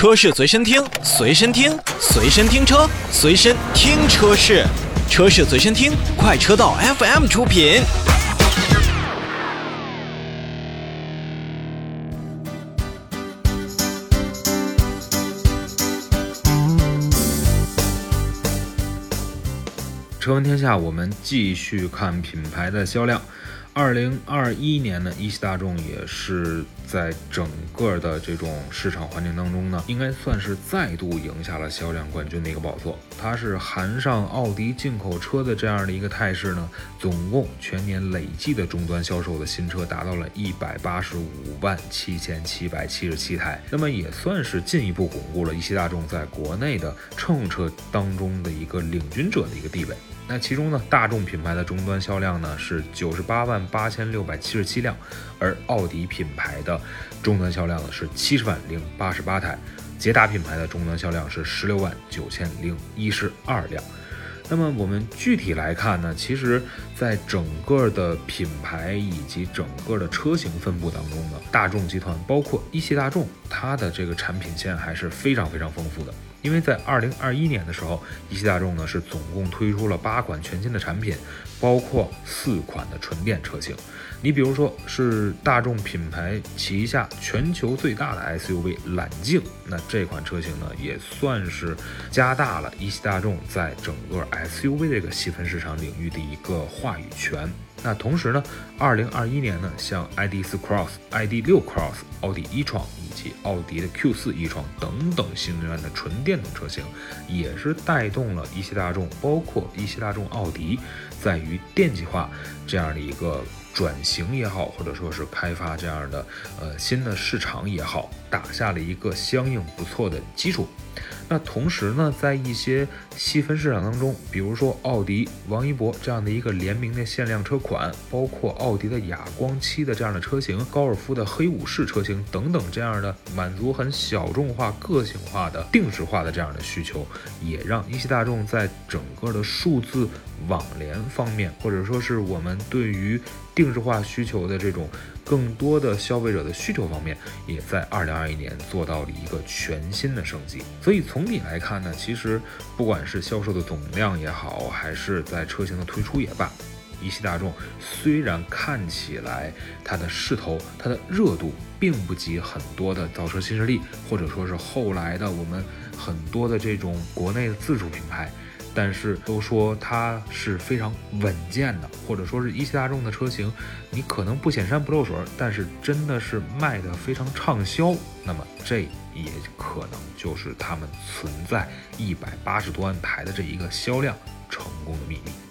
车市随身听，随身听，随身听车，随身听车市，车市随身听，快车道 FM 出品。车闻天下，我们继续看品牌的销量。二零二一年呢，一汽大众也是在整个的这种市场环境当中呢，应该算是再度赢下了销量冠军的一个宝座。它是含上奥迪进口车的这样的一个态势呢，总共全年累计的终端销售的新车达到了一百八十五万七千七百七十七台，那么也算是进一步巩固了一汽大众在国内的乘用车当中的一个领军者的一个地位。那其中呢，大众品牌的终端销量呢是九十八万八千六百七十七辆，而奥迪品牌的终端销量呢是七十万零八十八台，捷达品牌的终端销量是十六万九千零一十二辆。那么我们具体来看呢，其实在整个的品牌以及整个的车型分布当中呢，大众集团包括一汽大众，它的这个产品线还是非常非常丰富的。因为在二零二一年的时候，一汽大众呢是总共推出了八款全新的产品，包括四款的纯电车型。你比如说是大众品牌旗下全球最大的 SUV 揽境，那这款车型呢也算是加大了一汽大众在整个 SUV 这个细分市场领域的一个话话语权。那同时呢，二零二一年呢，像 ID.4 Cross、ID.6 Cross、奥迪 e 创以及奥迪的 Q4 e 创等等新能源的纯电动车型，也是带动了一汽大众，包括一汽大众奥迪，在于电气化这样的一个转型也好，或者说是开发这样的呃新的市场也好，打下了一个相应不错的基础。那同时呢，在一些细分市场当中，比如说奥迪王一博这样的一个联名的限量车款，包括奥迪的哑光漆的这样的车型，高尔夫的黑武士车型等等这样的满足很小众化、个性化的定制化的这样的需求，也让一汽大众在整个的数字网联方面，或者说是我们对于定制化需求的这种更多的消费者的需求方面，也在二零二一年做到了一个全新的升级。所以从总体来看呢，其实不管是销售的总量也好，还是在车型的推出也罢，一汽大众虽然看起来它的势头、它的热度并不及很多的造车新势力，或者说是后来的我们很多的这种国内的自主品牌。但是都说它是非常稳健的，或者说是一汽大众的车型，你可能不显山不漏水，但是真的是卖的非常畅销。那么这也可能就是他们存在一百八十多万台的这一个销量成功的秘密。